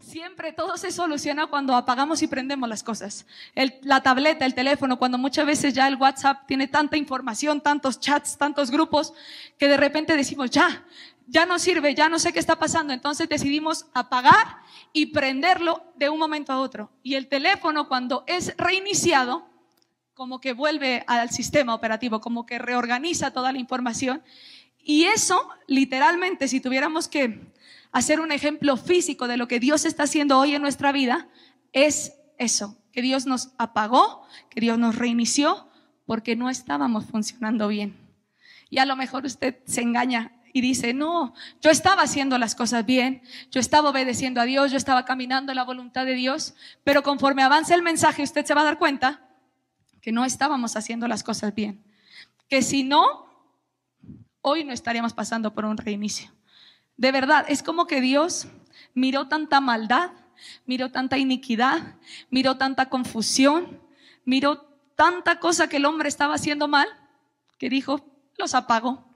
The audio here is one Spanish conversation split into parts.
Siempre todo se soluciona cuando apagamos y prendemos las cosas. la tableta, el teléfono, cuando muchas veces ya el WhatsApp tiene tanta información, tantos chats, tantos grupos, que de repente decimos, ya, ya no sirve, ya no sé qué está pasando. Entonces decidimos apagar y prenderlo de un momento a otro. Y el teléfono cuando es reiniciado, como que vuelve al sistema operativo, como que reorganiza toda la información. Y eso, literalmente, si tuviéramos que hacer un ejemplo físico de lo que Dios está haciendo hoy en nuestra vida, es eso, que Dios nos apagó, que Dios nos reinició, porque no estábamos funcionando bien. Y a lo mejor usted se engaña y dice, no, yo estaba haciendo las cosas bien, yo estaba obedeciendo a Dios, yo estaba caminando en la voluntad de Dios, pero conforme avance el mensaje usted se va a dar cuenta que no estábamos haciendo las cosas bien, que si no, hoy no estaríamos pasando por un reinicio. De verdad, es como que Dios miró tanta maldad, miró tanta iniquidad, miró tanta confusión, miró tanta cosa que el hombre estaba haciendo mal, que dijo, los apago.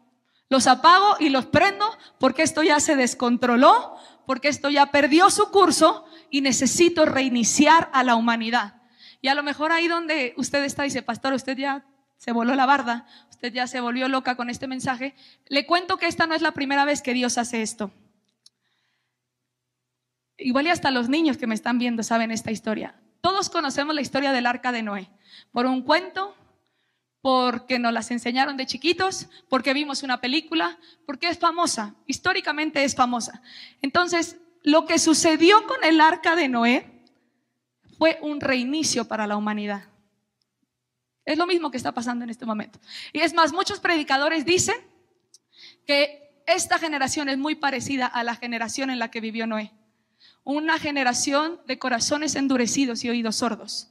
Los apago y los prendo porque esto ya se descontroló, porque esto ya perdió su curso y necesito reiniciar a la humanidad. Y a lo mejor ahí donde usted está dice, pastor, usted ya se voló la barda, usted ya se volvió loca con este mensaje. Le cuento que esta no es la primera vez que Dios hace esto. Igual y hasta los niños que me están viendo saben esta historia. Todos conocemos la historia del arca de Noé. Por un cuento, porque nos las enseñaron de chiquitos, porque vimos una película, porque es famosa, históricamente es famosa. Entonces, lo que sucedió con el arca de Noé fue un reinicio para la humanidad. Es lo mismo que está pasando en este momento. Y es más, muchos predicadores dicen que esta generación es muy parecida a la generación en la que vivió Noé. Una generación de corazones endurecidos y oídos sordos.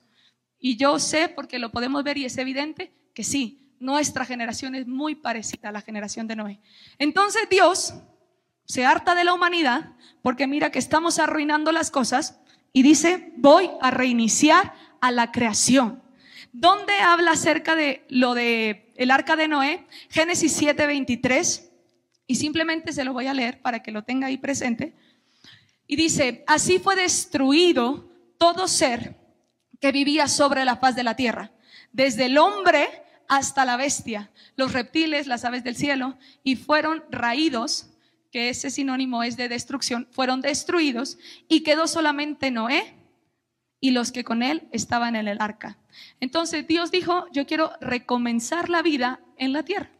Y yo sé, porque lo podemos ver y es evidente, que sí, nuestra generación es muy parecida a la generación de Noé. Entonces Dios se harta de la humanidad porque mira que estamos arruinando las cosas y dice, voy a reiniciar a la creación. ¿Dónde habla acerca de lo de el arca de Noé? Génesis 7:23 y simplemente se lo voy a leer para que lo tenga ahí presente. Y dice, así fue destruido todo ser que vivía sobre la faz de la tierra, desde el hombre hasta la bestia, los reptiles, las aves del cielo, y fueron raídos, que ese sinónimo es de destrucción, fueron destruidos y quedó solamente Noé y los que con él estaban en el arca. Entonces Dios dijo, yo quiero recomenzar la vida en la tierra.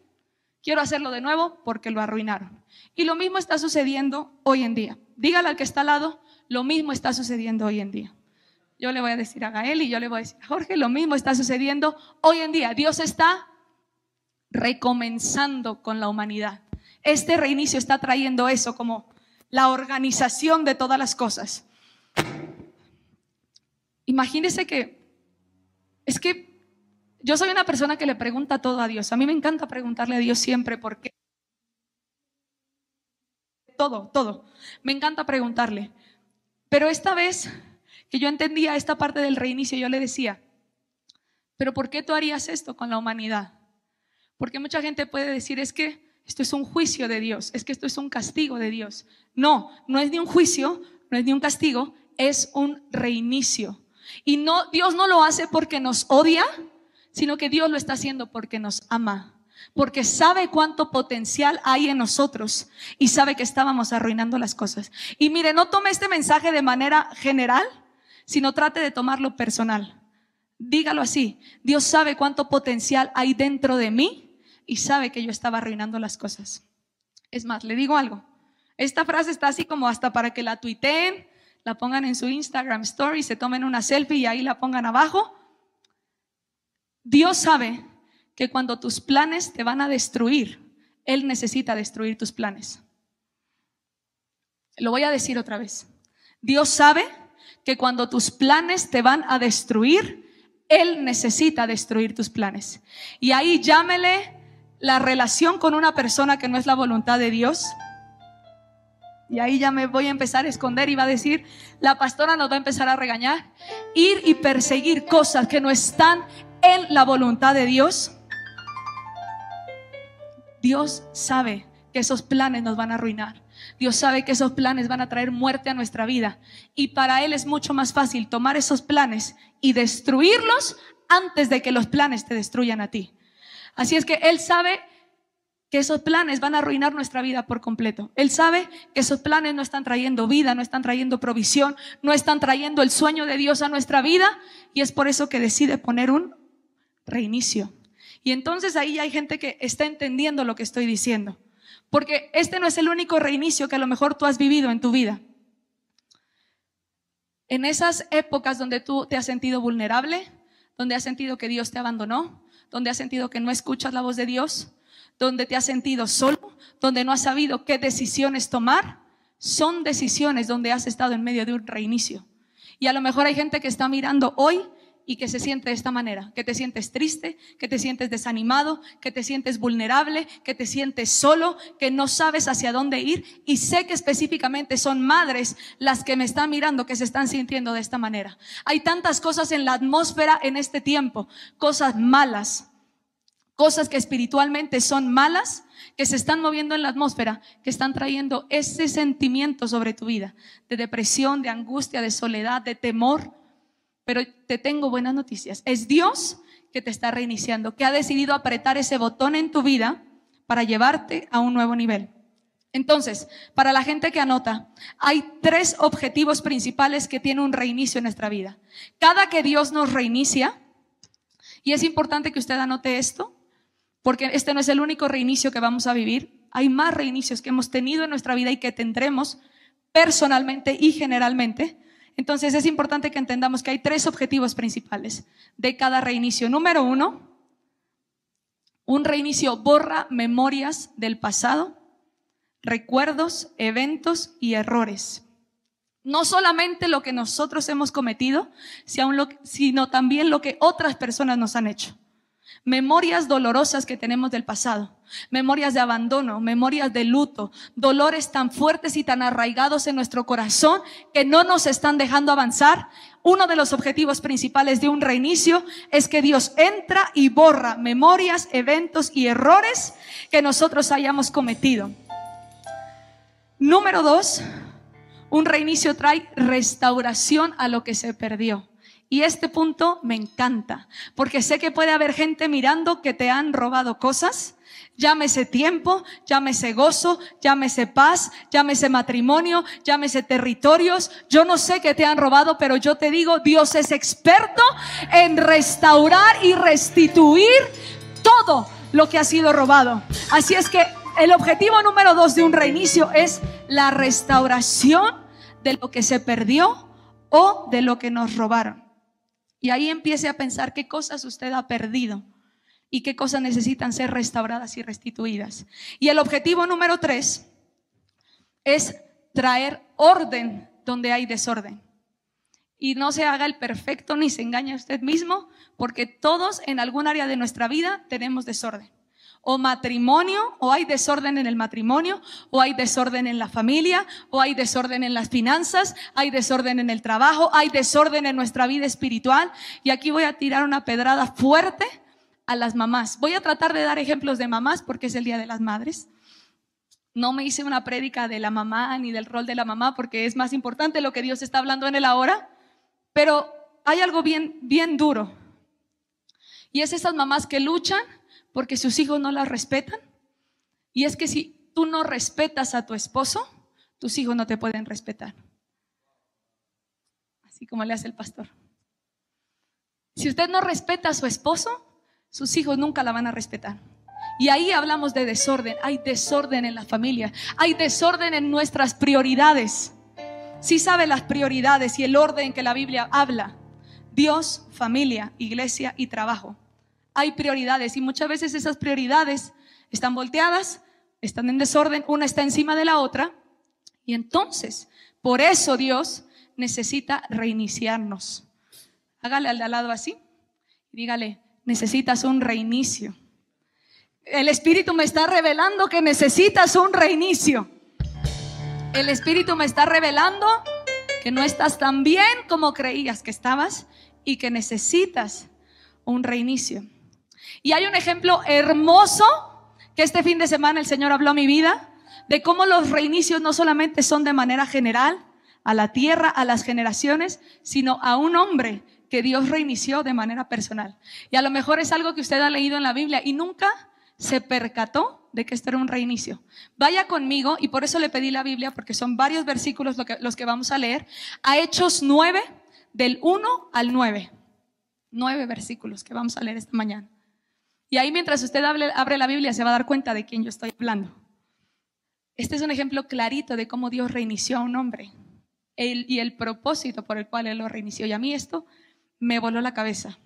Quiero hacerlo de nuevo porque lo arruinaron. Y lo mismo está sucediendo hoy en día. Dígale al que está al lado, lo mismo está sucediendo hoy en día. Yo le voy a decir a Gael y yo le voy a decir a Jorge, lo mismo está sucediendo hoy en día. Dios está recomenzando con la humanidad. Este reinicio está trayendo eso como la organización de todas las cosas. Imagínese que es que yo soy una persona que le pregunta todo a Dios. A mí me encanta preguntarle a Dios siempre por qué. Todo, todo. Me encanta preguntarle. Pero esta vez que yo entendía esta parte del reinicio, yo le decía, pero ¿por qué tú harías esto con la humanidad? Porque mucha gente puede decir, es que esto es un juicio de Dios, es que esto es un castigo de Dios. No, no es ni un juicio, no es ni un castigo, es un reinicio. Y no, Dios no lo hace porque nos odia, sino que Dios lo está haciendo porque nos ama porque sabe cuánto potencial hay en nosotros y sabe que estábamos arruinando las cosas. Y mire, no tome este mensaje de manera general, sino trate de tomarlo personal. Dígalo así, Dios sabe cuánto potencial hay dentro de mí y sabe que yo estaba arruinando las cosas. Es más, le digo algo. Esta frase está así como hasta para que la tuiteen, la pongan en su Instagram story, se tomen una selfie y ahí la pongan abajo. Dios sabe que cuando tus planes te van a destruir, Él necesita destruir tus planes. Lo voy a decir otra vez. Dios sabe que cuando tus planes te van a destruir, Él necesita destruir tus planes. Y ahí llámele la relación con una persona que no es la voluntad de Dios. Y ahí ya me voy a empezar a esconder y va a decir, la pastora nos va a empezar a regañar. Ir y perseguir cosas que no están en la voluntad de Dios. Dios sabe que esos planes nos van a arruinar. Dios sabe que esos planes van a traer muerte a nuestra vida. Y para Él es mucho más fácil tomar esos planes y destruirlos antes de que los planes te destruyan a ti. Así es que Él sabe que esos planes van a arruinar nuestra vida por completo. Él sabe que esos planes no están trayendo vida, no están trayendo provisión, no están trayendo el sueño de Dios a nuestra vida y es por eso que decide poner un reinicio. Y entonces ahí hay gente que está entendiendo lo que estoy diciendo. Porque este no es el único reinicio que a lo mejor tú has vivido en tu vida. En esas épocas donde tú te has sentido vulnerable, donde has sentido que Dios te abandonó, donde has sentido que no escuchas la voz de Dios, donde te has sentido solo, donde no has sabido qué decisiones tomar, son decisiones donde has estado en medio de un reinicio. Y a lo mejor hay gente que está mirando hoy y que se siente de esta manera, que te sientes triste, que te sientes desanimado, que te sientes vulnerable, que te sientes solo, que no sabes hacia dónde ir. Y sé que específicamente son madres las que me están mirando que se están sintiendo de esta manera. Hay tantas cosas en la atmósfera en este tiempo, cosas malas, cosas que espiritualmente son malas, que se están moviendo en la atmósfera, que están trayendo ese sentimiento sobre tu vida, de depresión, de angustia, de soledad, de temor. Pero te tengo buenas noticias. Es Dios que te está reiniciando, que ha decidido apretar ese botón en tu vida para llevarte a un nuevo nivel. Entonces, para la gente que anota, hay tres objetivos principales que tiene un reinicio en nuestra vida. Cada que Dios nos reinicia, y es importante que usted anote esto, porque este no es el único reinicio que vamos a vivir, hay más reinicios que hemos tenido en nuestra vida y que tendremos personalmente y generalmente. Entonces es importante que entendamos que hay tres objetivos principales de cada reinicio. Número uno, un reinicio borra memorias del pasado, recuerdos, eventos y errores. No solamente lo que nosotros hemos cometido, sino también lo que otras personas nos han hecho memorias dolorosas que tenemos del pasado, memorias de abandono, memorias de luto, dolores tan fuertes y tan arraigados en nuestro corazón que no nos están dejando avanzar. Uno de los objetivos principales de un reinicio es que Dios entra y borra memorias, eventos y errores que nosotros hayamos cometido. Número dos, un reinicio trae restauración a lo que se perdió. Y este punto me encanta, porque sé que puede haber gente mirando que te han robado cosas, llámese tiempo, llámese gozo, llámese paz, llámese matrimonio, llámese territorios. Yo no sé qué te han robado, pero yo te digo, Dios es experto en restaurar y restituir todo lo que ha sido robado. Así es que el objetivo número dos de un reinicio es la restauración de lo que se perdió o de lo que nos robaron. Y ahí empiece a pensar qué cosas usted ha perdido y qué cosas necesitan ser restauradas y restituidas. Y el objetivo número tres es traer orden donde hay desorden. Y no se haga el perfecto ni se engañe a usted mismo, porque todos en algún área de nuestra vida tenemos desorden o matrimonio, o hay desorden en el matrimonio, o hay desorden en la familia, o hay desorden en las finanzas, hay desorden en el trabajo, hay desorden en nuestra vida espiritual. Y aquí voy a tirar una pedrada fuerte a las mamás. Voy a tratar de dar ejemplos de mamás porque es el Día de las Madres. No me hice una prédica de la mamá ni del rol de la mamá porque es más importante lo que Dios está hablando en el ahora, pero hay algo bien, bien duro. Y es esas mamás que luchan porque sus hijos no la respetan. Y es que si tú no respetas a tu esposo, tus hijos no te pueden respetar. Así como le hace el pastor. Si usted no respeta a su esposo, sus hijos nunca la van a respetar. Y ahí hablamos de desorden. Hay desorden en la familia. Hay desorden en nuestras prioridades. Si sabe las prioridades y el orden que la Biblia habla. Dios, familia, iglesia y trabajo hay prioridades y muchas veces esas prioridades están volteadas, están en desorden, una está encima de la otra y entonces, por eso Dios necesita reiniciarnos. Hágale al de lado así dígale, necesitas un reinicio. El Espíritu me está revelando que necesitas un reinicio. El Espíritu me está revelando que no estás tan bien como creías que estabas y que necesitas un reinicio. Y hay un ejemplo hermoso que este fin de semana el Señor habló a mi vida de cómo los reinicios no solamente son de manera general a la tierra, a las generaciones, sino a un hombre que Dios reinició de manera personal. Y a lo mejor es algo que usted ha leído en la Biblia y nunca se percató de que esto era un reinicio. Vaya conmigo, y por eso le pedí la Biblia, porque son varios versículos los que vamos a leer, a Hechos 9, del 1 al 9. Nueve versículos que vamos a leer esta mañana. Y ahí mientras usted abre la Biblia se va a dar cuenta de quién yo estoy hablando. Este es un ejemplo clarito de cómo Dios reinició a un hombre y el propósito por el cual Él lo reinició. Y a mí esto me voló la cabeza.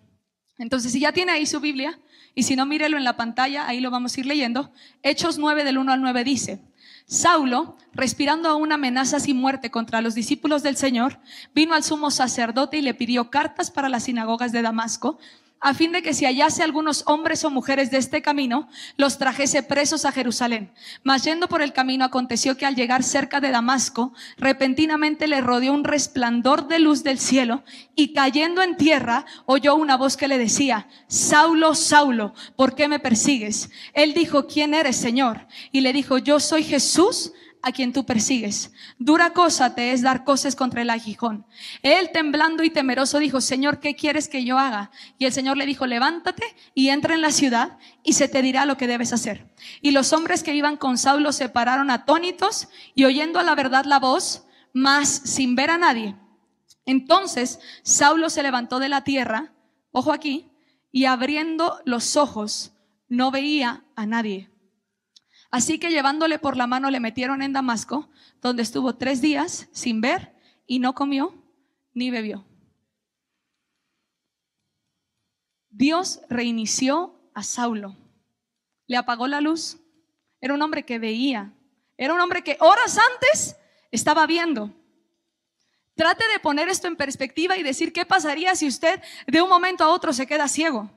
Entonces, si ya tiene ahí su Biblia, y si no, mírelo en la pantalla, ahí lo vamos a ir leyendo. Hechos 9 del 1 al 9 dice, Saulo, respirando aún amenazas y muerte contra los discípulos del Señor, vino al sumo sacerdote y le pidió cartas para las sinagogas de Damasco, a fin de que si hallase algunos hombres o mujeres de este camino, los trajese presos a Jerusalén. Mas yendo por el camino aconteció que al llegar cerca de Damasco, repentinamente le rodeó un resplandor de luz del cielo y cayendo en tierra oyó una voz que le decía, Saulo, Saulo, ¿por qué me persigues? Él dijo, ¿quién eres, Señor? Y le dijo, yo soy Jesús a quien tú persigues. Dura cosa te es dar cosas contra el aguijón. Él temblando y temeroso dijo, Señor, ¿qué quieres que yo haga? Y el Señor le dijo, levántate y entra en la ciudad y se te dirá lo que debes hacer. Y los hombres que iban con Saulo se pararon atónitos y oyendo a la verdad la voz, mas sin ver a nadie. Entonces Saulo se levantó de la tierra, ojo aquí, y abriendo los ojos, no veía a nadie. Así que llevándole por la mano le metieron en Damasco, donde estuvo tres días sin ver y no comió ni bebió. Dios reinició a Saulo. Le apagó la luz. Era un hombre que veía. Era un hombre que horas antes estaba viendo. Trate de poner esto en perspectiva y decir qué pasaría si usted de un momento a otro se queda ciego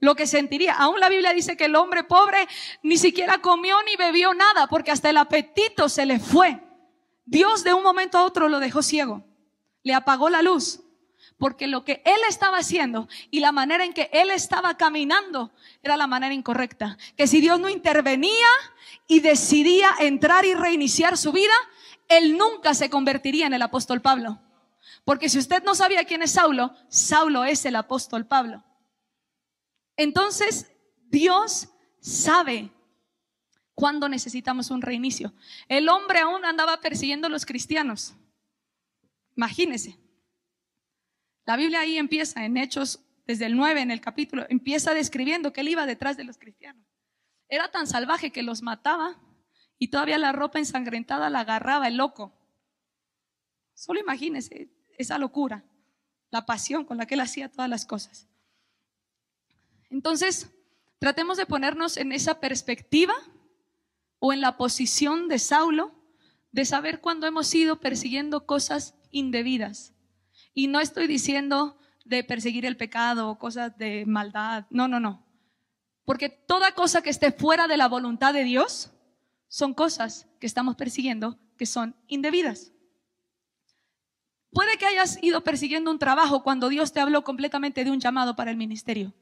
lo que sentiría. Aún la Biblia dice que el hombre pobre ni siquiera comió ni bebió nada porque hasta el apetito se le fue. Dios de un momento a otro lo dejó ciego, le apagó la luz, porque lo que él estaba haciendo y la manera en que él estaba caminando era la manera incorrecta. Que si Dios no intervenía y decidía entrar y reiniciar su vida, él nunca se convertiría en el apóstol Pablo. Porque si usted no sabía quién es Saulo, Saulo es el apóstol Pablo. Entonces, Dios sabe cuándo necesitamos un reinicio. El hombre aún andaba persiguiendo a los cristianos. Imagínese. La Biblia ahí empieza en Hechos, desde el 9 en el capítulo, empieza describiendo que él iba detrás de los cristianos. Era tan salvaje que los mataba y todavía la ropa ensangrentada la agarraba el loco. Solo imagínese esa locura, la pasión con la que él hacía todas las cosas. Entonces, tratemos de ponernos en esa perspectiva o en la posición de Saulo de saber cuándo hemos ido persiguiendo cosas indebidas. Y no estoy diciendo de perseguir el pecado o cosas de maldad, no, no, no. Porque toda cosa que esté fuera de la voluntad de Dios son cosas que estamos persiguiendo que son indebidas. Puede que hayas ido persiguiendo un trabajo cuando Dios te habló completamente de un llamado para el ministerio.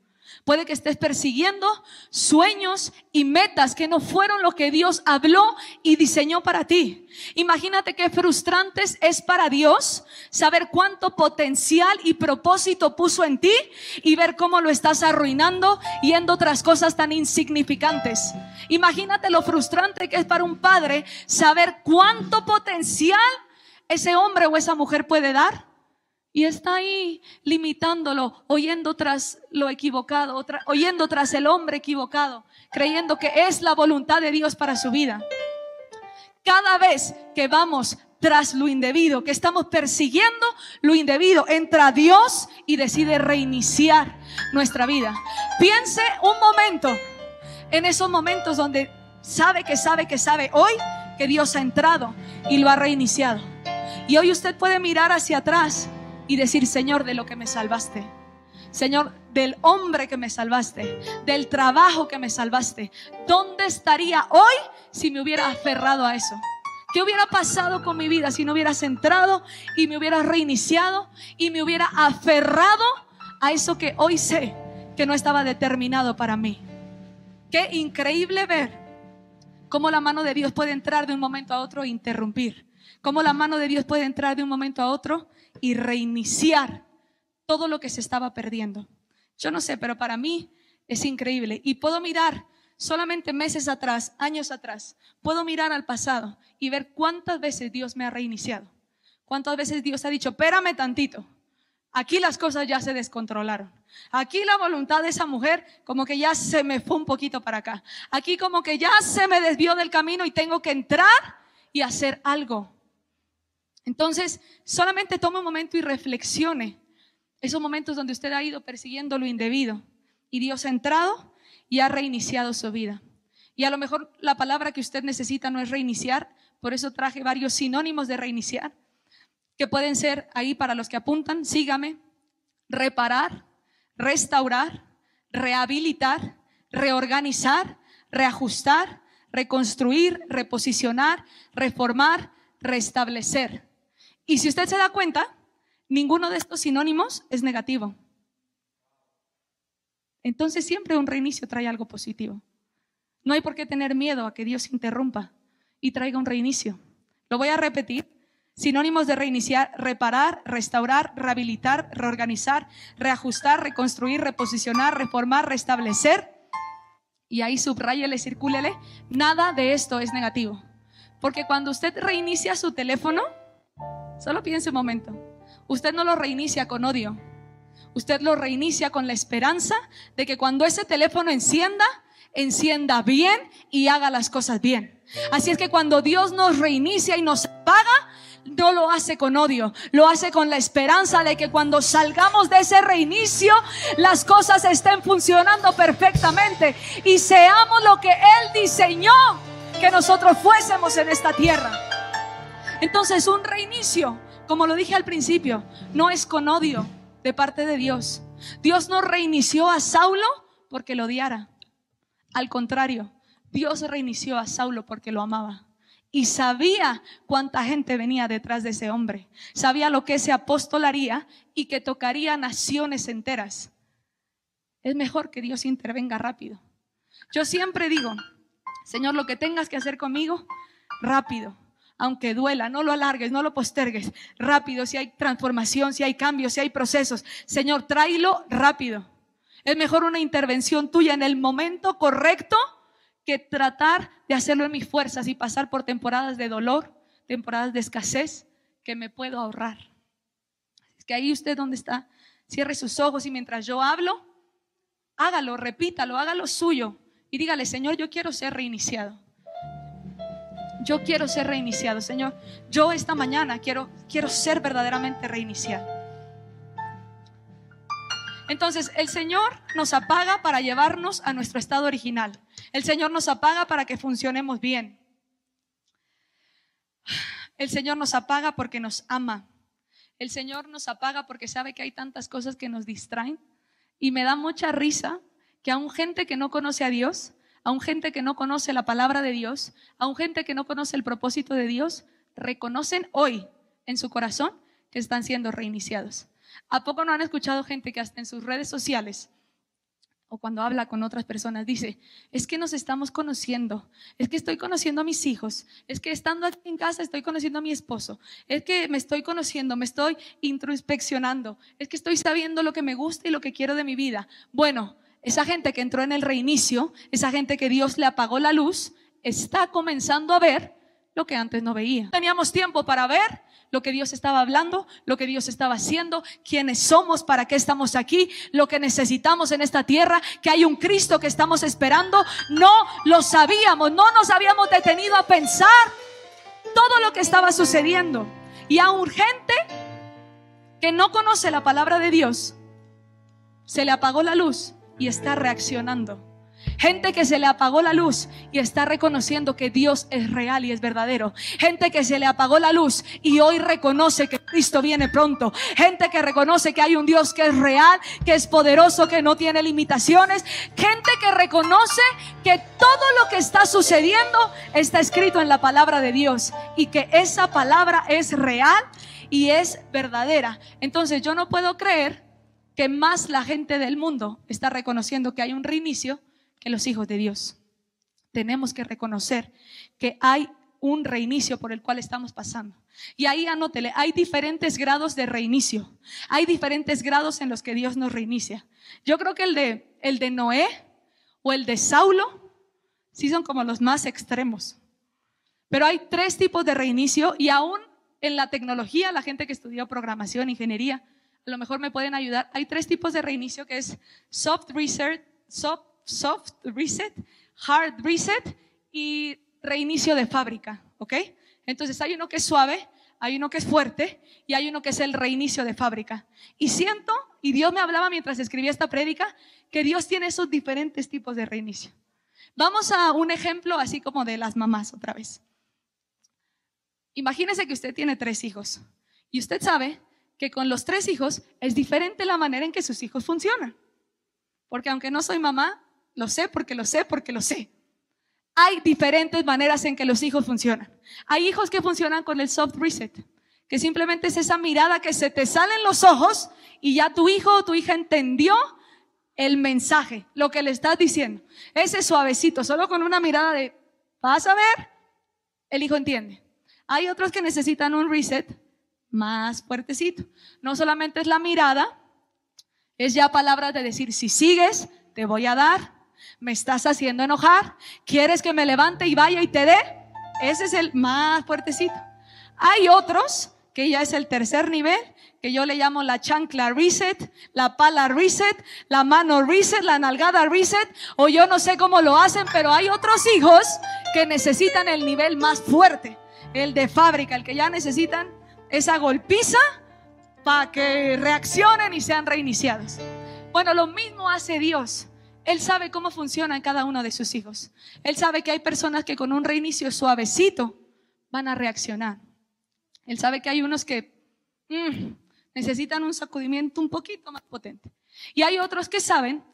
Puede que estés persiguiendo sueños y metas que no fueron lo que Dios habló y diseñó para ti. Imagínate qué frustrantes es para Dios saber cuánto potencial y propósito puso en ti y ver cómo lo estás arruinando yendo otras cosas tan insignificantes. Imagínate lo frustrante que es para un padre saber cuánto potencial ese hombre o esa mujer puede dar y está ahí limitándolo, oyendo tras lo equivocado, oyendo tras el hombre equivocado, creyendo que es la voluntad de Dios para su vida. Cada vez que vamos tras lo indebido, que estamos persiguiendo lo indebido, entra Dios y decide reiniciar nuestra vida. Piense un momento en esos momentos donde sabe que sabe que sabe hoy que Dios ha entrado y lo ha reiniciado. Y hoy usted puede mirar hacia atrás y decir, Señor, de lo que me salvaste. Señor, del hombre que me salvaste, del trabajo que me salvaste. ¿Dónde estaría hoy si me hubiera aferrado a eso? ¿Qué hubiera pasado con mi vida si no hubieras entrado y me hubieras reiniciado y me hubiera aferrado a eso que hoy sé que no estaba determinado para mí? Qué increíble ver cómo la mano de Dios puede entrar de un momento a otro e interrumpir, cómo la mano de Dios puede entrar de un momento a otro y reiniciar todo lo que se estaba perdiendo. Yo no sé, pero para mí es increíble. Y puedo mirar solamente meses atrás, años atrás, puedo mirar al pasado y ver cuántas veces Dios me ha reiniciado. Cuántas veces Dios ha dicho, espérame tantito. Aquí las cosas ya se descontrolaron. Aquí la voluntad de esa mujer como que ya se me fue un poquito para acá. Aquí como que ya se me desvió del camino y tengo que entrar y hacer algo. Entonces, solamente tome un momento y reflexione esos momentos donde usted ha ido persiguiendo lo indebido y Dios ha entrado y ha reiniciado su vida. Y a lo mejor la palabra que usted necesita no es reiniciar, por eso traje varios sinónimos de reiniciar que pueden ser ahí para los que apuntan, sígame, reparar, restaurar, rehabilitar, reorganizar, reajustar, reconstruir, reposicionar, reformar, restablecer. Y si usted se da cuenta, ninguno de estos sinónimos es negativo. Entonces siempre un reinicio trae algo positivo. No hay por qué tener miedo a que Dios interrumpa y traiga un reinicio. Lo voy a repetir Sinónimos de reiniciar, reparar, restaurar, rehabilitar, reorganizar, reajustar, reconstruir, reposicionar, reformar, restablecer. Y ahí subrayele, circúlele. Nada de esto es negativo. Porque cuando usted reinicia su teléfono, solo piense un momento, usted no lo reinicia con odio. Usted lo reinicia con la esperanza de que cuando ese teléfono encienda, encienda bien y haga las cosas bien. Así es que cuando Dios nos reinicia y nos paga, no lo hace con odio, lo hace con la esperanza de que cuando salgamos de ese reinicio, las cosas estén funcionando perfectamente y seamos lo que Él diseñó que nosotros fuésemos en esta tierra. Entonces un reinicio, como lo dije al principio, no es con odio de parte de Dios. Dios no reinició a Saulo porque lo odiara. Al contrario, Dios reinició a Saulo porque lo amaba y sabía cuánta gente venía detrás de ese hombre. Sabía lo que ese apóstol haría y que tocaría naciones enteras. Es mejor que Dios intervenga rápido. Yo siempre digo, Señor, lo que tengas que hacer conmigo, rápido. Aunque duela, no lo alargues, no lo postergues. Rápido, si hay transformación, si hay cambios, si hay procesos. Señor, tráelo rápido. Es mejor una intervención tuya en el momento correcto que tratar de hacerlo en mis fuerzas y pasar por temporadas de dolor, temporadas de escasez que me puedo ahorrar. Es que ahí usted donde está, cierre sus ojos y mientras yo hablo, hágalo, repítalo, hágalo suyo y dígale, Señor, yo quiero ser reiniciado. Yo quiero ser reiniciado, Señor. Yo esta mañana quiero, quiero ser verdaderamente reiniciado. Entonces, el Señor nos apaga para llevarnos a nuestro estado original. El Señor nos apaga para que funcionemos bien. El Señor nos apaga porque nos ama. El Señor nos apaga porque sabe que hay tantas cosas que nos distraen. Y me da mucha risa que aún gente que no conoce a Dios, aún gente que no conoce la palabra de Dios, aún gente que no conoce el propósito de Dios, reconocen hoy en su corazón que están siendo reiniciados. ¿A poco no han escuchado gente que hasta en sus redes sociales o cuando habla con otras personas, dice, es que nos estamos conociendo, es que estoy conociendo a mis hijos, es que estando aquí en casa estoy conociendo a mi esposo, es que me estoy conociendo, me estoy introspeccionando, es que estoy sabiendo lo que me gusta y lo que quiero de mi vida. Bueno, esa gente que entró en el reinicio, esa gente que Dios le apagó la luz, está comenzando a ver lo que antes no veía. Teníamos tiempo para ver lo que Dios estaba hablando, lo que Dios estaba haciendo, quiénes somos, para qué estamos aquí, lo que necesitamos en esta tierra, que hay un Cristo que estamos esperando. No lo sabíamos, no nos habíamos detenido a pensar todo lo que estaba sucediendo. Y a urgente que no conoce la palabra de Dios, se le apagó la luz y está reaccionando. Gente que se le apagó la luz y está reconociendo que Dios es real y es verdadero. Gente que se le apagó la luz y hoy reconoce que Cristo viene pronto. Gente que reconoce que hay un Dios que es real, que es poderoso, que no tiene limitaciones. Gente que reconoce que todo lo que está sucediendo está escrito en la palabra de Dios y que esa palabra es real y es verdadera. Entonces yo no puedo creer que más la gente del mundo está reconociendo que hay un reinicio que los hijos de Dios. tenemos que reconocer que hay un reinicio por el cual estamos pasando. Y ahí anótele, hay diferentes grados de reinicio. Hay diferentes grados en los que Dios nos reinicia. Yo creo que el de, el de Noé o el de Saulo sí son como los más extremos. Pero hay tres tipos de reinicio y aún en la tecnología, la gente que estudió programación, ingeniería, a lo mejor me pueden ayudar. Hay tres tipos de reinicio que es soft reset, soft, reset, hard reset y reinicio de fábrica, ¿ok? Entonces hay uno que es suave, hay uno que es fuerte y hay uno que es el reinicio de fábrica. Y siento, y Dios me hablaba mientras escribía esta prédica, que Dios tiene esos diferentes tipos de reinicio. Vamos a un ejemplo así como de las mamás otra vez. Imagínese que usted tiene tres hijos y usted sabe que con los tres hijos es diferente la manera en que sus hijos funcionan. Porque aunque no soy mamá, lo sé porque lo sé porque lo sé. Hay diferentes maneras en que los hijos funcionan. Hay hijos que funcionan con el soft reset, que simplemente es esa mirada que se te salen los ojos y ya tu hijo o tu hija entendió el mensaje, lo que le estás diciendo. Ese suavecito, solo con una mirada de, vas a ver, el hijo entiende. Hay otros que necesitan un reset más fuertecito. No solamente es la mirada, es ya palabras de decir, si sigues, te voy a dar, me estás haciendo enojar, quieres que me levante y vaya y te dé. Ese es el más fuertecito. Hay otros que ya es el tercer nivel, que yo le llamo la chancla reset, la pala reset, la mano reset, la nalgada reset, o yo no sé cómo lo hacen, pero hay otros hijos que necesitan el nivel más fuerte, el de fábrica, el que ya necesitan esa golpiza para que reaccionen y sean reiniciados. Bueno, lo mismo hace Dios. Él sabe cómo funciona en cada uno de sus hijos. Él sabe que hay personas que con un reinicio suavecito van a reaccionar. Él sabe que hay unos que mm, necesitan un sacudimiento un poquito más potente. Y hay otros que saben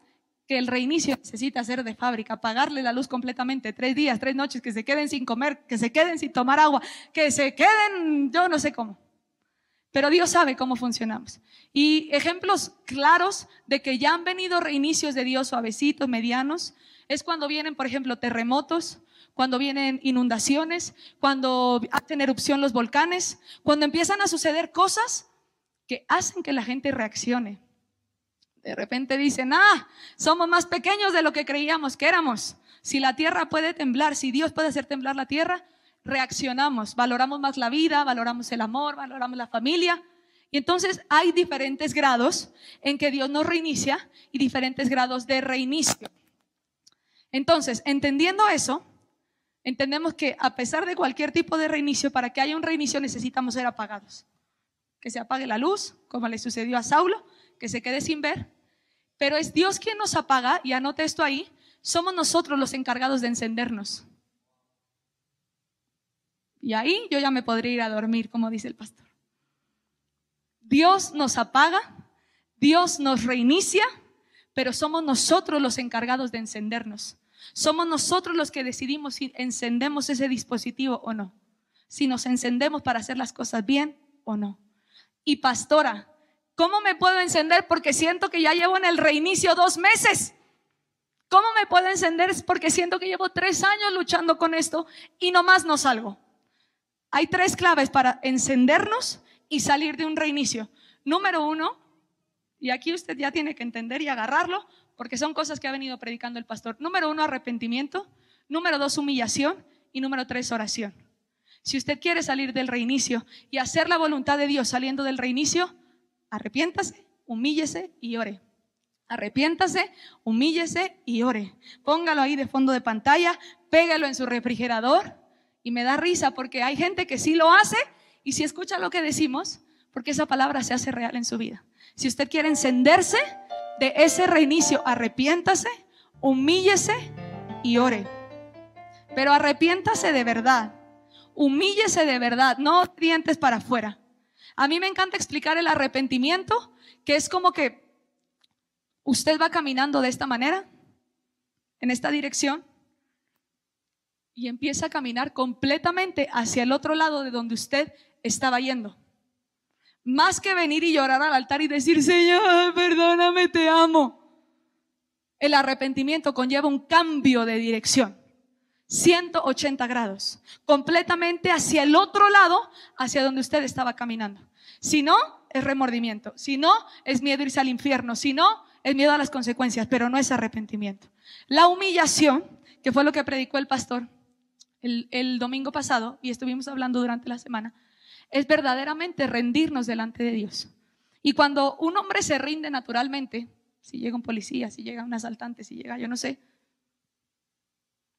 que el reinicio necesita ser de fábrica, apagarle la luz completamente, tres días, tres noches, que se queden sin comer, que se queden sin tomar agua, que se queden, yo no sé cómo. Pero Dios sabe cómo funcionamos. Y ejemplos claros de que ya han venido reinicios de Dios suavecitos, medianos, es cuando vienen, por ejemplo, terremotos, cuando vienen inundaciones, cuando hacen erupción los volcanes, cuando empiezan a suceder cosas que hacen que la gente reaccione. De repente dicen, ah, somos más pequeños de lo que creíamos que éramos. Si la tierra puede temblar, si Dios puede hacer temblar la tierra, reaccionamos, valoramos más la vida, valoramos el amor, valoramos la familia. Y entonces hay diferentes grados en que Dios nos reinicia y diferentes grados de reinicio. Entonces, entendiendo eso, entendemos que a pesar de cualquier tipo de reinicio, para que haya un reinicio necesitamos ser apagados. Que se apague la luz, como le sucedió a Saulo, que se quede sin ver. Pero es Dios quien nos apaga, y anote esto ahí, somos nosotros los encargados de encendernos. Y ahí yo ya me podría ir a dormir, como dice el pastor. Dios nos apaga, Dios nos reinicia, pero somos nosotros los encargados de encendernos. Somos nosotros los que decidimos si encendemos ese dispositivo o no. Si nos encendemos para hacer las cosas bien o no. Y pastora, ¿cómo me puedo encender? Porque siento que ya llevo en el reinicio dos meses. ¿Cómo me puedo encender? Porque siento que llevo tres años luchando con esto y nomás no salgo. Hay tres claves para encendernos y salir de un reinicio. Número uno, y aquí usted ya tiene que entender y agarrarlo, porque son cosas que ha venido predicando el pastor. Número uno, arrepentimiento. Número dos, humillación. Y número tres, oración. Si usted quiere salir del reinicio y hacer la voluntad de Dios saliendo del reinicio, arrepiéntase, humíllese y ore. Arrepiéntase, humíllese y ore. Póngalo ahí de fondo de pantalla, pégalo en su refrigerador y me da risa porque hay gente que sí lo hace y si escucha lo que decimos, porque esa palabra se hace real en su vida. Si usted quiere encenderse de ese reinicio, arrepiéntase, humíllese y ore. Pero arrepiéntase de verdad. Humíllese de verdad, no dientes para afuera. A mí me encanta explicar el arrepentimiento, que es como que usted va caminando de esta manera, en esta dirección, y empieza a caminar completamente hacia el otro lado de donde usted estaba yendo. Más que venir y llorar al altar y decir, Señor, perdóname, te amo. El arrepentimiento conlleva un cambio de dirección. 180 grados, completamente hacia el otro lado, hacia donde usted estaba caminando. Si no, es remordimiento. Si no, es miedo irse al infierno. Si no, es miedo a las consecuencias, pero no es arrepentimiento. La humillación, que fue lo que predicó el pastor el, domingo pasado, y estuvimos hablando durante la semana, es verdaderamente rendirnos delante de Dios. Y cuando un hombre se rinde naturalmente, si llega un policía, si llega un asaltante, si llega yo no sé,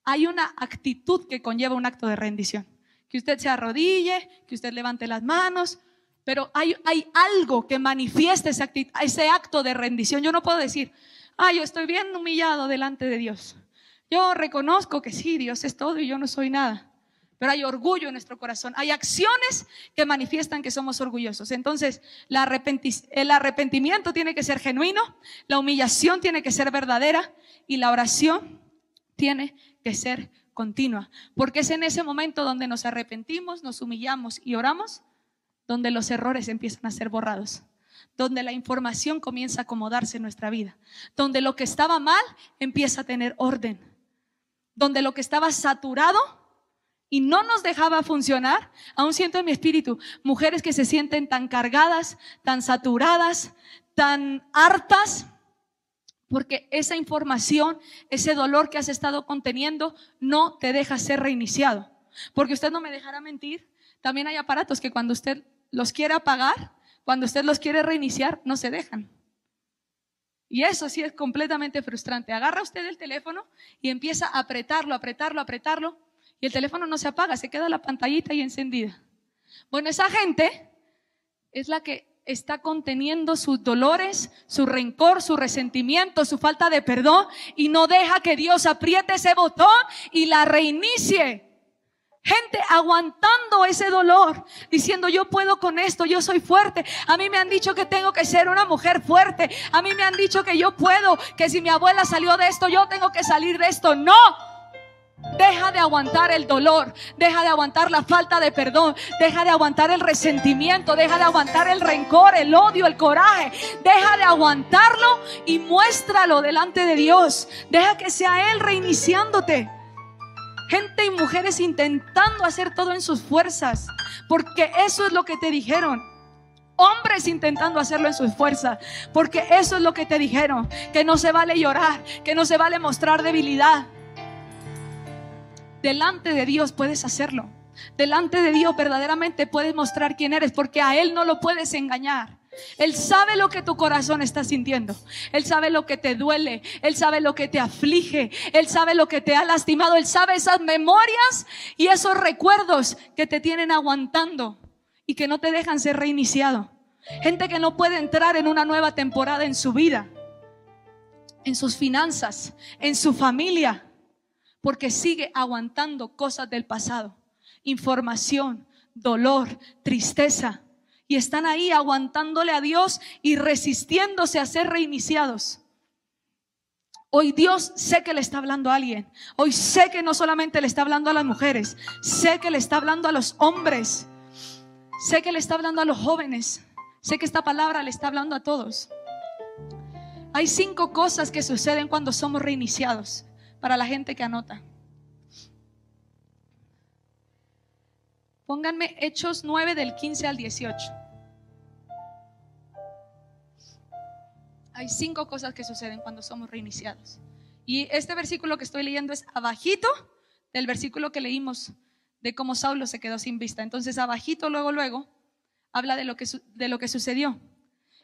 hay una actitud que conlleva un acto de rendición. Que usted se arrodille, que usted levante las manos, pero hay, hay algo que manifiesta ese, ese acto de rendición. Yo no puedo decir, ah, yo estoy bien humillado delante de Dios. Yo reconozco que sí, Dios es todo y yo no soy nada. Pero hay orgullo en nuestro corazón. Hay acciones que manifiestan que somos orgullosos. Entonces, el arrepentimiento tiene que ser genuino, la humillación tiene que ser verdadera y la oración tiene que ser continua. Porque es en ese momento donde nos arrepentimos, nos humillamos y oramos donde los errores empiezan a ser borrados, donde la información comienza a acomodarse en nuestra vida, donde lo que estaba mal empieza a tener orden, donde lo que estaba saturado y no nos dejaba funcionar, aún siento en mi espíritu mujeres que se sienten tan cargadas, tan saturadas, tan hartas, porque esa información, ese dolor que has estado conteniendo, no te deja ser reiniciado. Porque usted no me dejará mentir, también hay aparatos que cuando usted los quiere apagar, cuando usted los quiere reiniciar, no se dejan. Y eso sí es completamente frustrante. Agarra usted el teléfono y empieza a apretarlo, apretarlo, apretarlo, y el teléfono no se apaga, se queda la pantallita ahí encendida. Bueno, esa gente es la que está conteniendo sus dolores, su rencor, su resentimiento, su falta de perdón y no deja que Dios apriete ese botón y la reinicie. Gente aguantando ese dolor, diciendo yo puedo con esto, yo soy fuerte. A mí me han dicho que tengo que ser una mujer fuerte. A mí me han dicho que yo puedo, que si mi abuela salió de esto, yo tengo que salir de esto. No. Deja de aguantar el dolor, deja de aguantar la falta de perdón, deja de aguantar el resentimiento, deja de aguantar el rencor, el odio, el coraje. Deja de aguantarlo y muéstralo delante de Dios. Deja que sea Él reiniciándote. Gente y mujeres intentando hacer todo en sus fuerzas, porque eso es lo que te dijeron. Hombres intentando hacerlo en sus fuerzas, porque eso es lo que te dijeron, que no se vale llorar, que no se vale mostrar debilidad. Delante de Dios puedes hacerlo. Delante de Dios verdaderamente puedes mostrar quién eres, porque a Él no lo puedes engañar. Él sabe lo que tu corazón está sintiendo. Él sabe lo que te duele. Él sabe lo que te aflige. Él sabe lo que te ha lastimado. Él sabe esas memorias y esos recuerdos que te tienen aguantando y que no te dejan ser reiniciado. Gente que no puede entrar en una nueva temporada en su vida, en sus finanzas, en su familia, porque sigue aguantando cosas del pasado. Información, dolor, tristeza y están ahí aguantándole a Dios y resistiéndose a ser reiniciados. Hoy Dios sé que le está hablando a alguien. Hoy sé que no solamente le está hablando a las mujeres, sé que le está hablando a los hombres. Sé que le está hablando a los jóvenes. Sé que esta palabra le está hablando a todos. Hay cinco cosas que suceden cuando somos reiniciados para la gente que anota. Pónganme Hechos 9 del 15 al 18. Hay cinco cosas que suceden cuando somos reiniciados. Y este versículo que estoy leyendo es abajito del versículo que leímos de cómo Saulo se quedó sin vista. Entonces, abajito, luego, luego, habla de lo que, de lo que sucedió.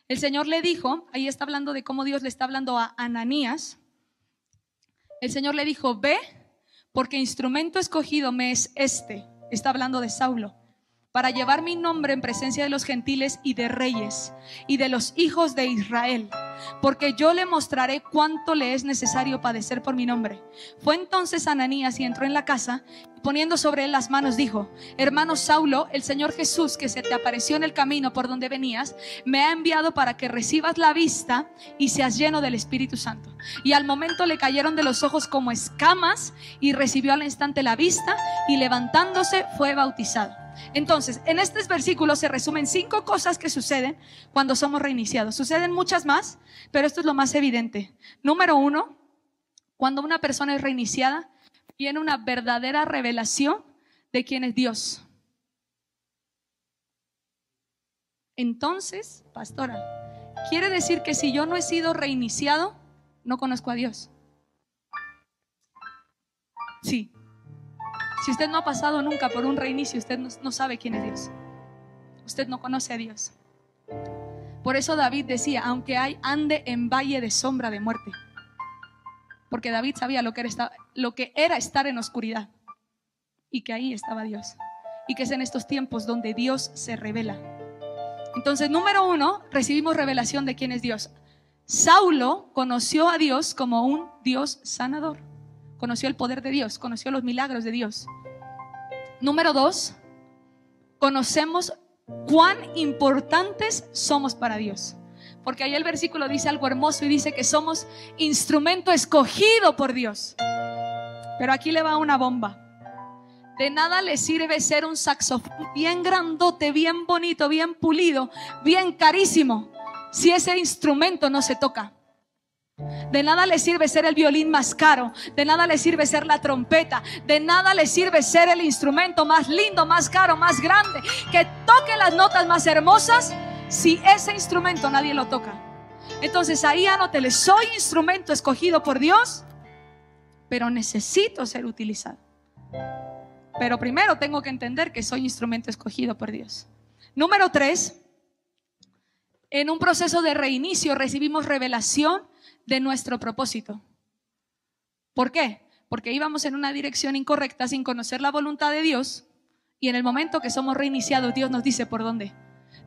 El Señor le dijo, ahí está hablando de cómo Dios le está hablando a Ananías. El Señor le dijo, ve, porque instrumento escogido me es este está hablando de Saulo, para llevar mi nombre en presencia de los gentiles y de reyes y de los hijos de Israel, porque yo le mostraré cuánto le es necesario padecer por mi nombre. Fue entonces Ananías y entró en la casa, poniendo sobre él las manos, dijo, hermano Saulo, el Señor Jesús que se te apareció en el camino por donde venías, me ha enviado para que recibas la vista y seas lleno del Espíritu Santo. Y al momento le cayeron de los ojos como escamas y recibió al instante la vista y levantándose fue bautizado. Entonces, en estos versículos se resumen cinco cosas que suceden cuando somos reiniciados. Suceden muchas más, pero esto es lo más evidente. Número uno, cuando una persona es reiniciada, en una verdadera revelación de quién es Dios. Entonces, pastora, quiere decir que si yo no he sido reiniciado, no conozco a Dios. Sí. Si usted no ha pasado nunca por un reinicio, usted no, sabe quién es Dios. Usted no conoce a Dios. Por eso David decía, aunque hay ande en valle de sombra de muerte. Porque David sabía lo que era, lo que era estar en oscuridad y que ahí estaba Dios. Y que es en estos tiempos donde Dios se revela. Entonces, número uno, recibimos revelación de quién es Dios. Saulo conoció a Dios como un Dios sanador. Conoció el poder de Dios, conoció los milagros de Dios. Número dos, conocemos cuán importantes somos para Dios. Porque ahí el versículo dice algo hermoso y dice que somos instrumento escogido por Dios. Pero aquí le va una bomba. De nada le sirve ser un saxofón bien grandote, bien bonito, bien pulido, bien carísimo, si ese instrumento no se toca. De nada le sirve ser el violín más caro, de nada le sirve ser la trompeta, de nada le sirve ser el instrumento más lindo, más caro, más grande, que toque las notas más hermosas, si ese instrumento nadie lo toca. Entonces ahí anótele, soy instrumento escogido por Dios, pero necesito ser utilizado. Pero primero tengo que entender que soy instrumento escogido por Dios. Número tres, en un proceso de reinicio recibimos revelación de nuestro propósito. ¿Por qué? Porque íbamos en una dirección incorrecta sin conocer la voluntad de Dios y en el momento que somos reiniciados Dios nos dice por dónde.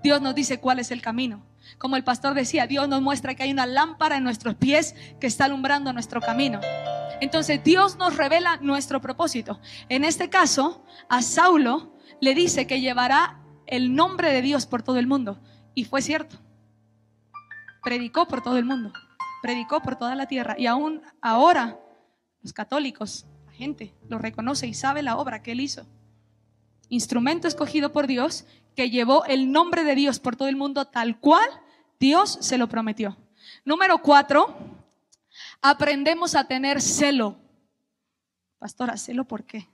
Dios nos dice cuál es el camino. Como el pastor decía, Dios nos muestra que hay una lámpara en nuestros pies que está alumbrando nuestro camino. Entonces Dios nos revela nuestro propósito. En este caso, a Saulo le dice que llevará el nombre de Dios por todo el mundo. Y fue cierto. Predicó por todo el mundo. Predicó por toda la tierra. Y aún ahora los católicos, la gente, lo reconoce y sabe la obra que él hizo. Instrumento escogido por Dios que llevó el nombre de Dios por todo el mundo tal cual Dios se lo prometió. Número cuatro, aprendemos a tener celo. Pastora, celo por qué?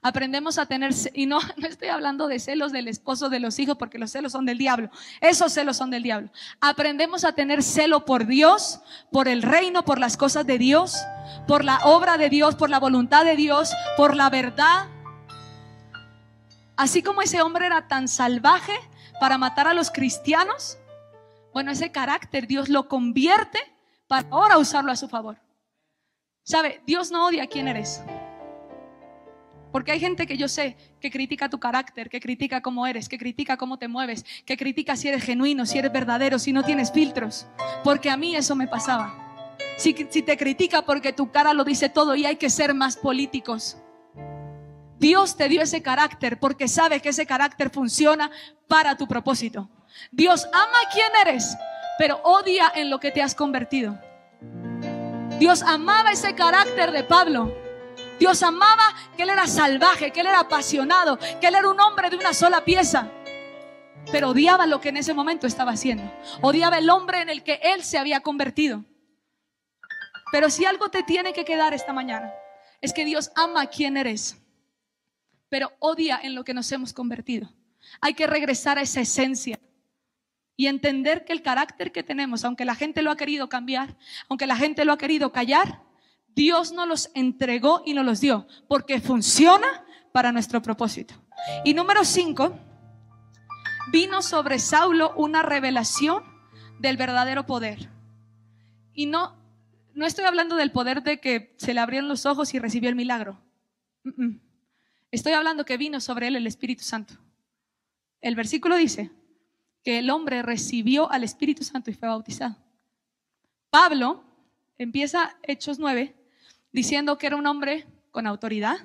Aprendemos a tener, y no, no estoy hablando de celos del esposo, de los hijos, porque los celos son del diablo. Esos celos son del diablo. Aprendemos a tener celo por Dios, por el reino, por las cosas de Dios, por la obra de Dios, por la voluntad de Dios, por la verdad. Así como ese hombre era tan salvaje para matar a los cristianos, bueno, ese carácter Dios lo convierte para ahora usarlo a su favor. ¿Sabe? Dios no odia a quién eres. Porque hay gente que yo sé que critica tu carácter, que critica cómo eres, que critica cómo te mueves, que critica si eres genuino, si eres verdadero, si no tienes filtros. Porque a mí eso me pasaba. Si, te critica porque tu cara lo dice todo y hay que ser más políticos. Dios te dio ese carácter porque sabe que ese carácter funciona para tu propósito. Dios ama a quien eres, pero odia en lo que te has convertido. Dios amaba ese carácter de Pablo. Dios amaba que él era salvaje, que él era apasionado, que él era un hombre de una sola pieza. Pero odiaba lo que en ese momento estaba haciendo. Odiaba el hombre en el que él se había convertido. Pero si algo te tiene que quedar esta mañana, es que Dios ama a quien eres pero odia en lo que nos hemos convertido. Hay que regresar a esa esencia y entender que el carácter que tenemos, aunque la gente lo ha querido cambiar, aunque la gente lo ha querido callar, Dios nos los entregó y nos los dio porque funciona para nuestro propósito. Y número cinco, vino sobre Saulo una revelación del verdadero poder. Y no, no estoy hablando del poder de que se le abrieron los ojos y recibió el milagro. Estoy hablando que vino sobre él el Espíritu Santo. El versículo dice que el hombre recibió al Espíritu Santo y fue bautizado. Pablo empieza Hechos 9 diciendo que era un hombre con autoridad,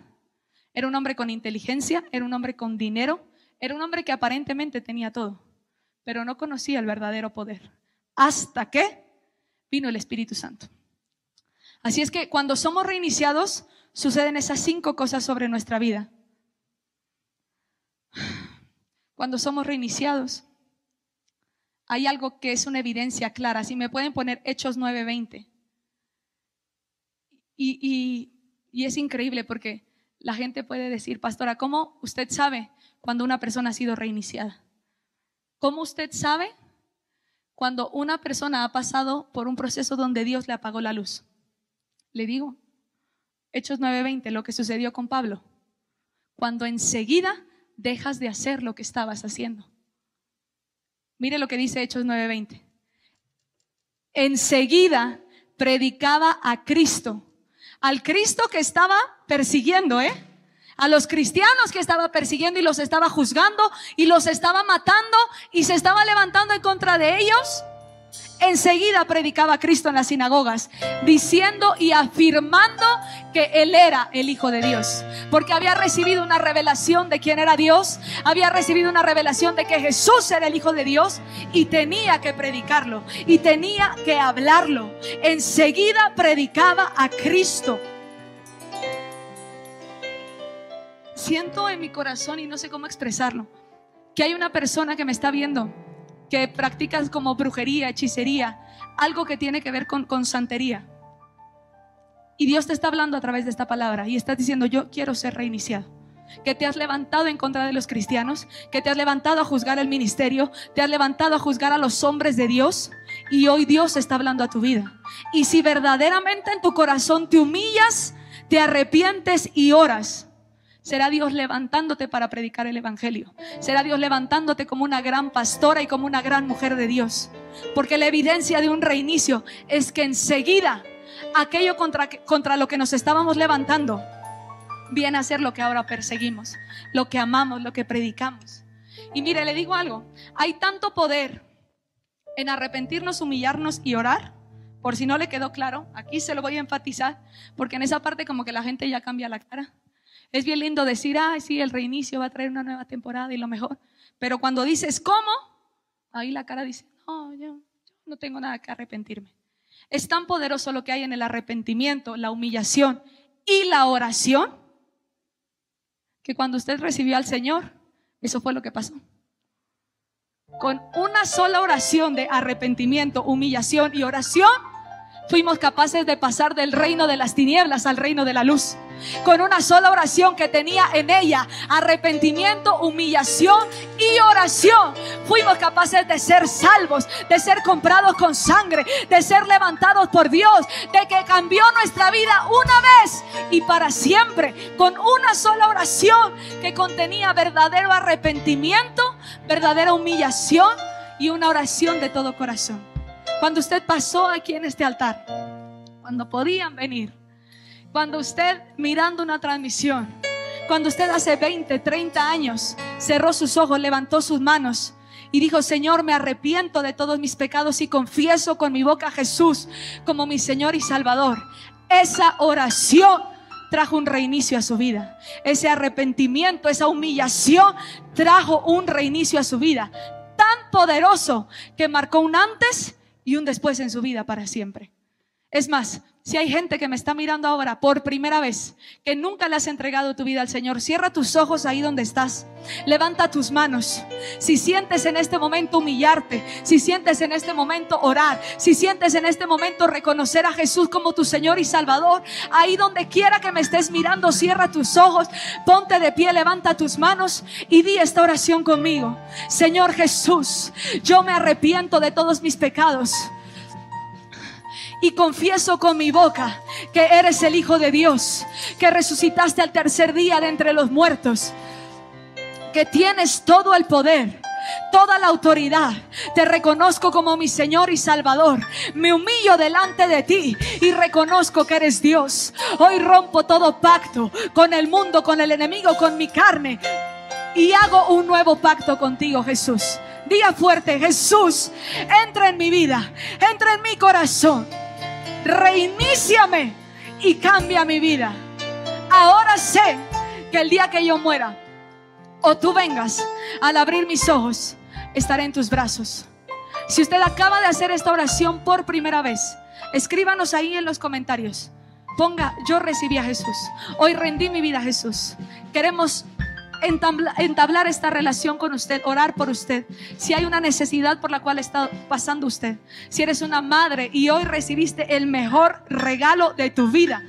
era un hombre con inteligencia, era un hombre con dinero, era un hombre que aparentemente tenía todo, pero no conocía el verdadero poder. Hasta que vino el Espíritu Santo. Así es que cuando somos reiniciados, suceden esas cinco cosas sobre nuestra vida. Cuando somos reiniciados, hay algo que es una evidencia clara. Si me pueden poner Hechos 9:20. Y, es increíble porque la gente puede decir, pastora, ¿cómo usted sabe cuando una persona ha sido reiniciada? ¿Cómo usted sabe cuando una persona ha pasado por un proceso donde Dios le apagó la luz? Le digo, Hechos 9:20, lo que sucedió con Pablo. Cuando enseguida dejas de hacer lo que estabas haciendo. Mire lo que dice Hechos 9:20. Enseguida predicaba a Cristo, al Cristo que estaba persiguiendo, ¿eh? A los cristianos que estaba persiguiendo y los estaba juzgando y los estaba matando y se estaba levantando en contra de ellos enseguida predicaba a Cristo en las sinagogas, diciendo y afirmando que Él era el Hijo de Dios, porque había recibido una revelación de quién era Dios, había recibido una revelación de que Jesús era el Hijo de Dios y tenía que predicarlo y tenía que hablarlo. Enseguida predicaba a Cristo. Siento en mi corazón y no sé cómo expresarlo, que hay una persona que me está viendo que practicas como brujería, hechicería, algo que tiene que ver con, con santería. Y Dios te está hablando a través de esta palabra y estás diciendo, yo quiero ser reiniciado. Que te has levantado en contra de los cristianos, que te has levantado a juzgar el ministerio, te has levantado a juzgar a los hombres de Dios y hoy Dios está hablando a tu vida. Y si verdaderamente en tu corazón te humillas, te arrepientes y oras, Será Dios levantándote para predicar el Evangelio. Será Dios levantándote como una gran pastora y como una gran mujer de Dios. Porque la evidencia de un reinicio es que enseguida aquello contra, contra lo que nos estábamos levantando viene a ser lo que ahora perseguimos, lo que amamos, lo que predicamos. Y mire, le digo algo, hay tanto poder en arrepentirnos, humillarnos y orar. Por si no le quedó claro, aquí se lo voy a enfatizar, porque en esa parte como que la gente ya cambia la cara. Es bien lindo decir, ay, sí, el reinicio va a traer una nueva temporada y lo mejor. Pero cuando dices, ¿cómo? Ahí la cara dice, no, yo, no tengo nada que arrepentirme. Es tan poderoso lo que hay en el arrepentimiento, la humillación y la oración, que cuando usted recibió al Señor, eso fue lo que pasó. Con una sola oración de arrepentimiento, humillación y oración, fuimos capaces de pasar del reino de las tinieblas al reino de la luz con una sola oración que tenía en ella arrepentimiento, humillación y oración. Fuimos capaces de ser salvos, de ser comprados con sangre, de ser levantados por Dios, de que cambió nuestra vida una vez y para siempre, con una sola oración que contenía verdadero arrepentimiento, verdadera humillación y una oración de todo corazón. Cuando usted pasó aquí en este altar, cuando podían venir, cuando usted mirando una transmisión, cuando usted hace 20, 30 años cerró sus ojos, levantó sus manos y dijo, Señor, me arrepiento de todos mis pecados y confieso con mi boca a Jesús como mi Señor y Salvador. Esa oración trajo un reinicio a su vida. Ese arrepentimiento, esa humillación trajo un reinicio a su vida. Tan poderoso que marcó un antes y un después en su vida para siempre. Es más, si hay gente que me está mirando ahora por primera vez, que nunca le has entregado tu vida al Señor, cierra tus ojos ahí donde estás. Levanta tus manos. Si sientes en este momento humillarte, si sientes en este momento orar, si sientes en este momento reconocer a Jesús como tu Señor y Salvador, ahí donde quiera que me estés mirando, cierra tus ojos, ponte de pie, levanta tus manos y di esta oración conmigo. Señor Jesús, yo me arrepiento de todos mis pecados y confieso con mi boca que eres el Hijo de Dios, que resucitaste al tercer día de entre los muertos, que tienes todo el poder toda la autoridad. Te reconozco como mi Señor y Salvador. Me humillo delante de ti y reconozco que eres Dios. Hoy rompo todo pacto con el mundo, con el enemigo, con mi carne. Y hago un nuevo pacto contigo, Jesús. Diga fuerte, Jesús, entra en mi vida, entra en mi corazón reiníciame y cambia mi vida. Ahora sé que el día que yo muera o tú vengas al abrir mis ojos, estaré en tus brazos. Si usted acaba de hacer esta oración por primera vez, escríbanos ahí en los comentarios. Ponga, yo recibí a Jesús. Hoy rendí mi vida a Jesús. Queremos entablar esta relación con usted, orar por usted. Si hay una necesidad por la cual está pasando usted, si eres una madre y hoy recibiste el mejor regalo de tu vida,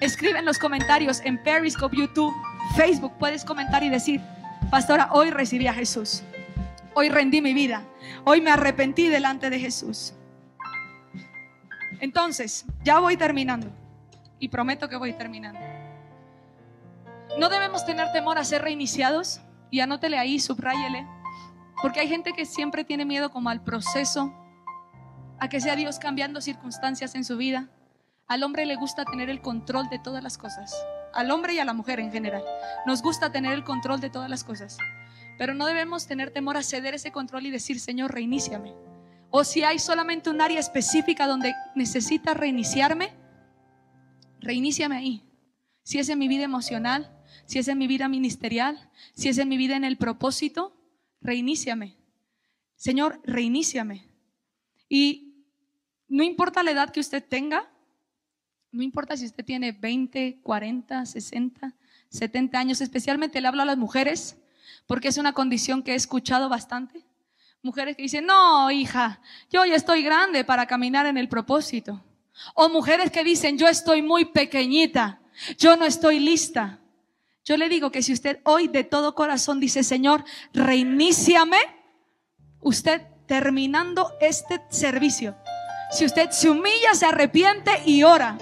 Escribe en los comentarios en Periscope, YouTube, Facebook. Puedes comentar y decir, pastora, hoy recibí a Jesús. Hoy rendí mi vida. Hoy me arrepentí delante de Jesús. Entonces, ya voy terminando. Y prometo que voy terminando. No debemos tener temor a ser reiniciados. Y anótele ahí, subráyele. Porque hay gente que siempre tiene miedo como al proceso, a que sea Dios cambiando circunstancias en su vida. Al hombre le gusta tener el control de todas las cosas. Al hombre y a la mujer en general. Nos gusta tener el control de todas las cosas. Pero no debemos tener temor a ceder ese control y decir, Señor, reiníciame. O si hay solamente un área específica donde necesita reiniciarme, reiníciame ahí. Si es en mi vida emocional, si es en mi vida ministerial, si es en mi vida en el propósito, reiníciame. Señor, reiníciame. Y no importa la edad que usted tenga, no importa si usted tiene 20, 40, 60, 70 años, especialmente le hablo a las mujeres, porque es una condición que he escuchado bastante. Mujeres que dicen, no, hija, yo ya estoy grande para caminar en el propósito. O mujeres que dicen, yo estoy muy pequeñita, yo no estoy lista. Yo le digo que si usted hoy de todo corazón dice, Señor, reiníciame, usted terminando este servicio, si usted se humilla, se arrepiente y ora,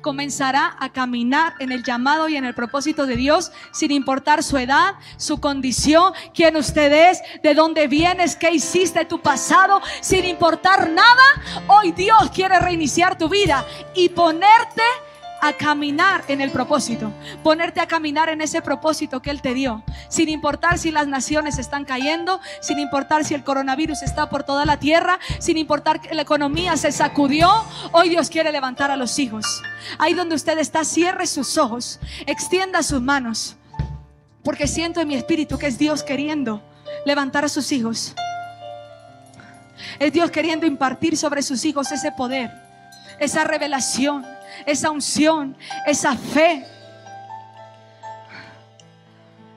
comenzará a caminar en el llamado y en el propósito de Dios sin importar su edad, su condición, quién usted es, de dónde vienes, qué hiciste tu pasado, sin importar nada. Hoy Dios quiere reiniciar tu vida y ponerte a caminar en el propósito, ponerte a caminar en ese propósito que Él te dio, sin importar si las naciones están cayendo, sin importar si el coronavirus está por toda la tierra, sin importar que la economía se sacudió, hoy Dios quiere levantar a los hijos. Ahí donde usted está, cierre sus ojos, extienda sus manos, porque siento en mi espíritu que es Dios queriendo levantar a sus hijos. Es Dios queriendo impartir sobre sus hijos ese poder, esa revelación esa unción, esa fe.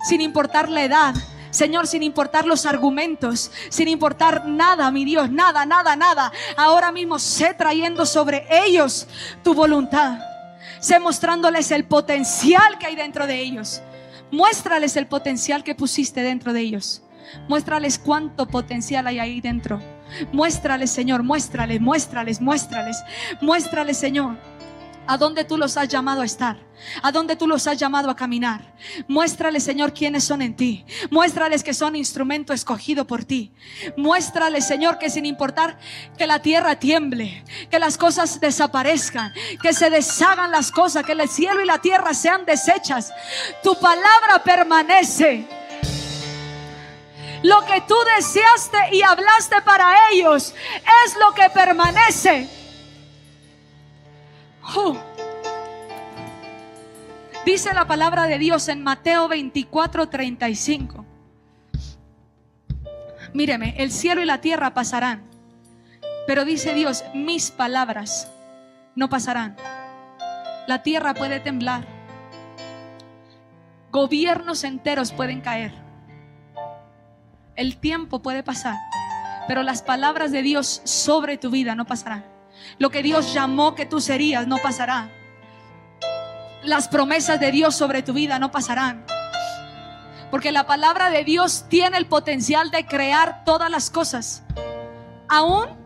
Sin importar la edad, Señor, sin importar los argumentos, sin importar nada, mi Dios, nada, nada, nada. Ahora mismo sé trayendo sobre ellos tu voluntad. Sé mostrándoles el potencial que hay dentro de ellos. Muéstrales el potencial que pusiste dentro de ellos. Muéstrales cuánto potencial hay ahí dentro. Muéstrales, Señor, muéstrales, muéstrales, muéstrales. Muéstrales, Señor a dónde tú los has llamado a estar, a dónde tú los has llamado a caminar. Muéstrales, Señor, quiénes son en ti. Muéstrales que son instrumento escogido por ti. Muéstrales, Señor, que sin importar que la tierra tiemble, que las cosas desaparezcan, que se deshagan las cosas, que el cielo y la tierra sean deshechas, tu palabra permanece. Lo que tú deseaste y hablaste para ellos es lo que permanece. Dice la palabra de Dios en Mateo 24, 35. Míreme, el cielo y la tierra pasarán, pero dice Dios, mis palabras no pasarán. La tierra puede temblar, gobiernos enteros pueden caer, el tiempo puede pasar, pero las palabras de Dios sobre tu vida no pasarán. Lo que Dios llamó que tú serías no pasará. Las promesas de Dios sobre tu vida no pasarán. Porque la palabra de Dios tiene el potencial de crear todas las cosas. Aún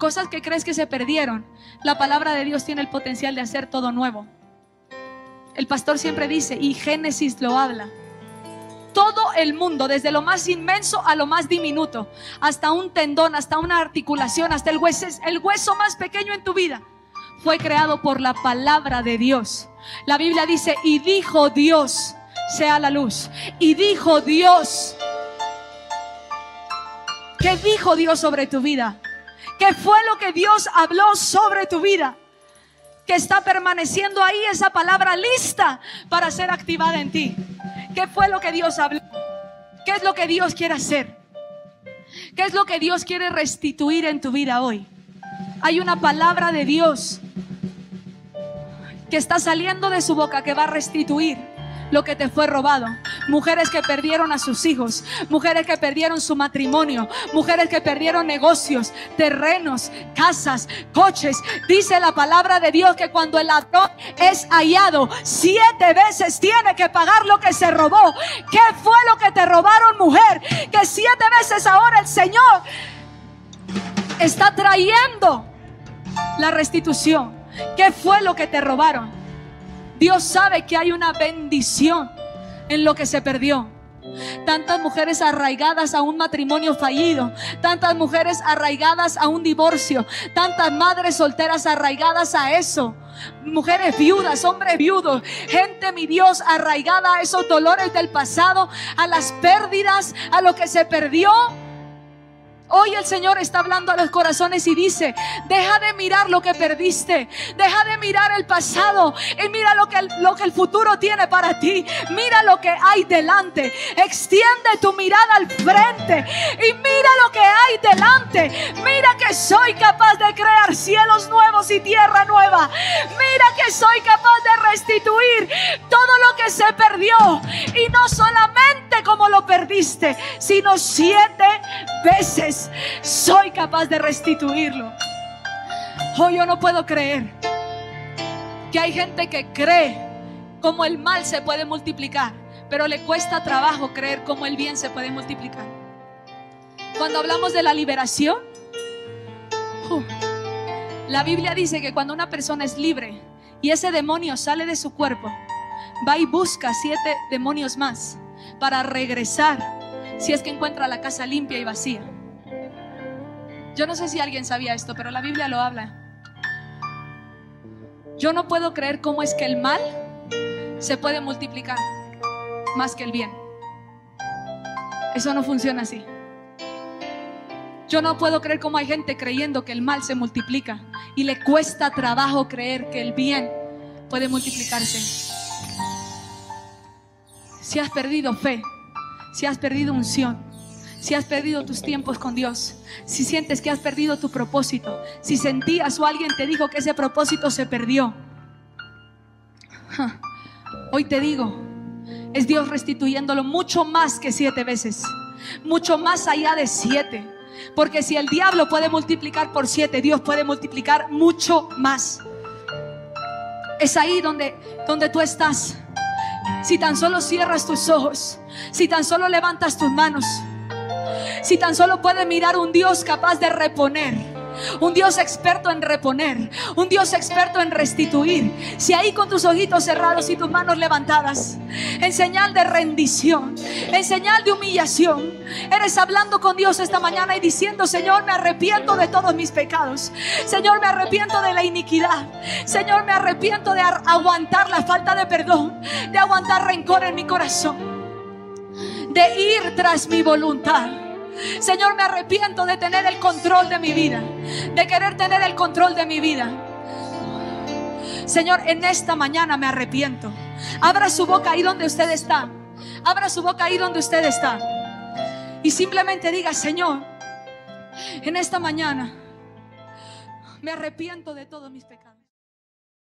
cosas que crees que se perdieron. La palabra de Dios tiene el potencial de hacer todo nuevo. El pastor siempre dice, y Génesis lo habla, todo el mundo, desde lo más inmenso a lo más diminuto, hasta un tendón, hasta una articulación, hasta el hueso, el hueso más pequeño en tu vida, fue creado por la palabra de Dios. La Biblia dice, y dijo Dios, sea la luz. Y dijo Dios, ¿qué dijo Dios sobre tu vida? ¿Qué fue lo que Dios habló sobre tu vida? Que está permaneciendo ahí esa palabra lista para ser activada en ti. ¿Qué fue lo que Dios habló? ¿Qué es lo que Dios quiere hacer? ¿Qué es lo que Dios quiere restituir en tu vida hoy? Hay una palabra de Dios que está saliendo de su boca que va a restituir lo que te fue robado. mujeres que perdieron a sus hijos, mujeres que perdieron su matrimonio, mujeres que perdieron negocios, terrenos, casas, coches. Dice la palabra de Dios que cuando el ladrón es hallado, siete veces tiene que pagar lo que se robó. ¿Qué fue lo que te robaron, mujer? Que siete veces ahora el Señor está trayendo la restitución. ¿Qué fue lo que te robaron? Dios sabe que hay una bendición en lo que se perdió. Tantas mujeres arraigadas a un matrimonio fallido, tantas mujeres arraigadas a un divorcio, tantas madres solteras arraigadas a eso, mujeres viudas, hombres viudos, gente, mi Dios, arraigada a esos dolores del pasado, a las pérdidas, a lo que se perdió. Hoy el Señor está hablando a los corazones y dice, deja de mirar lo que perdiste, deja de mirar el pasado y mira lo que el, lo que el futuro tiene para ti, mira lo que hay delante, extiende tu mirada al frente y mira lo que hay delante, mira que soy capaz de crear cielos nuevos y tierra nueva, mira que soy capaz de restituir todo lo que se perdió. Y no solamente como lo perdiste, sino siete veces soy capaz de restituirlo. Hoy yo no puedo creer que hay gente que cree como el mal se puede multiplicar, pero le cuesta trabajo creer como el bien se puede multiplicar. Cuando hablamos de la liberación, uh, la Biblia dice que cuando una persona es libre y ese demonio sale de su cuerpo, va y busca siete demonios más para regresar si es que encuentra la casa limpia y vacía. Yo no sé si alguien sabía esto, pero la Biblia lo habla. Yo no puedo creer cómo es que el mal se puede multiplicar más que el bien. Eso no funciona así. Yo no puedo creer cómo hay gente creyendo que el mal se multiplica y le cuesta trabajo creer que el bien puede multiplicarse. Si has perdido fe, si has perdido unción, si has perdido tus tiempos con Dios, si sientes que has perdido tu propósito, si sentías o alguien te dijo que ese propósito se perdió. Hoy te digo, es Dios restituyéndolo mucho más que siete veces, mucho más allá de siete. Porque si el diablo puede multiplicar por siete, Dios puede multiplicar mucho más. Es ahí donde, donde tú estás. Si tan solo cierras tus ojos, si tan solo levantas tus manos, si tan solo puede mirar un Dios capaz de reponer. Un Dios experto en reponer, un Dios experto en restituir. Si ahí con tus ojitos cerrados y tus manos levantadas, en señal de rendición, en señal de humillación, eres hablando con Dios esta mañana y diciendo, Señor, me arrepiento de todos mis pecados. Señor, me arrepiento de la iniquidad. Señor, me arrepiento de aguantar la falta de perdón, de aguantar rencor en mi corazón, de ir tras mi voluntad. Señor, me arrepiento de tener el control de mi vida, de querer tener el control de mi vida. Señor, en esta mañana me arrepiento. Abra su boca ahí donde usted está. Abra su boca ahí donde usted está. Y simplemente diga, Señor, en esta mañana me arrepiento de todos mis pecados.